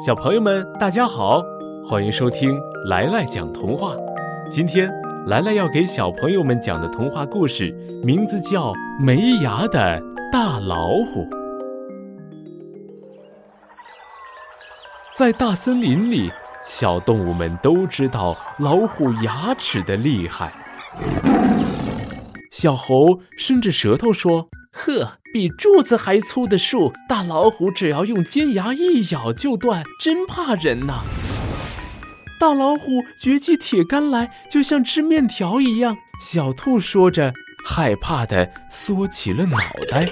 小朋友们，大家好，欢迎收听来来讲童话。今天来来要给小朋友们讲的童话故事，名字叫《没牙的大老虎》。在大森林里，小动物们都知道老虎牙齿的厉害。小猴伸着舌头说：“呵，比柱子还粗的树，大老虎只要用尖牙一咬就断，真怕人呐！”大老虎举起铁杆来，就像吃面条一样。小兔说着，害怕的缩起了脑袋。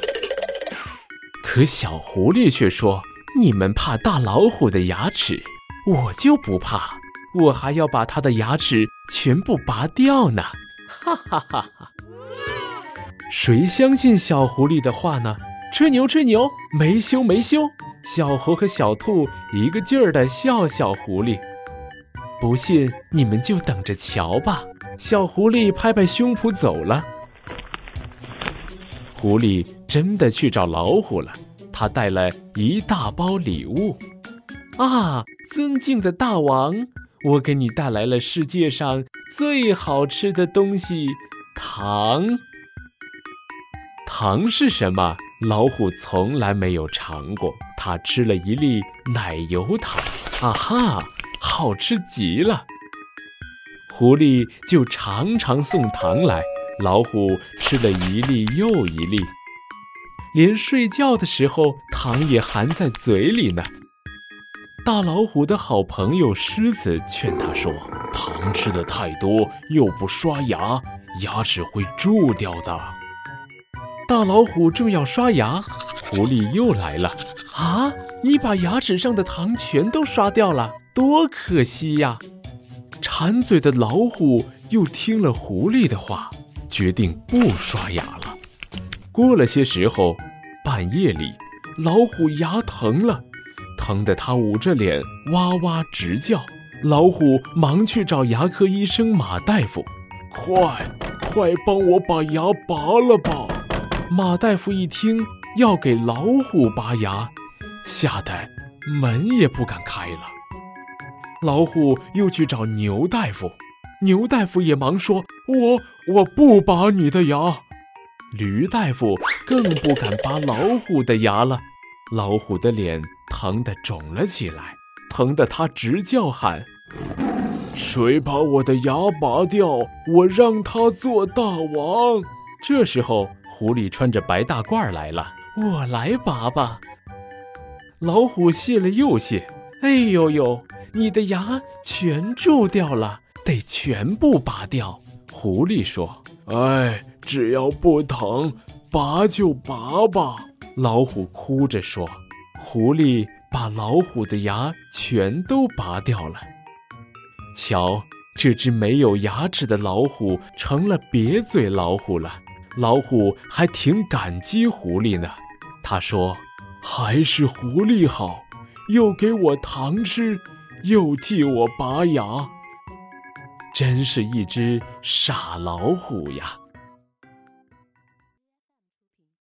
可小狐狸却说：“你们怕大老虎的牙齿，我就不怕，我还要把它的牙齿全部拔掉呢！”哈哈哈哈！谁相信小狐狸的话呢？吹牛吹牛，没羞没羞！小猴和小兔一个劲儿的笑小狐狸。不信你们就等着瞧吧！小狐狸拍拍胸脯走了。狐狸真的去找老虎了，他带了一大包礼物。啊，尊敬的大王，我给你带来了世界上最好吃的东西——糖。糖是什么？老虎从来没有尝过。它吃了一粒奶油糖。啊哈！好吃极了，狐狸就常常送糖来，老虎吃了一粒又一粒，连睡觉的时候糖也含在嘴里呢。大老虎的好朋友狮子劝他说：“糖吃的太多，又不刷牙，牙齿会蛀掉的。”大老虎正要刷牙，狐狸又来了：“啊，你把牙齿上的糖全都刷掉了。”多可惜呀！馋嘴的老虎又听了狐狸的话，决定不刷牙了。过了些时候，半夜里，老虎牙疼了，疼得它捂着脸哇哇直叫。老虎忙去找牙科医生马大夫：“快，快帮我把牙拔了吧！”马大夫一听要给老虎拔牙，吓得门也不敢开了。老虎又去找牛大夫，牛大夫也忙说：“我我不拔你的牙。”驴大夫更不敢拔老虎的牙了。老虎的脸疼得肿了起来，疼得他直叫喊：“谁把我的牙拔掉，我让他做大王！”这时候，狐狸穿着白大褂来了：“我来拔吧。”老虎谢了又谢：“哎呦呦！”你的牙全蛀掉了，得全部拔掉。狐狸说：“哎，只要不疼，拔就拔吧。”老虎哭着说：“狐狸把老虎的牙全都拔掉了。瞧，这只没有牙齿的老虎成了瘪嘴老虎了。老虎还挺感激狐狸呢。他说：‘还是狐狸好，又给我糖吃。’”又替我拔牙，真是一只傻老虎呀！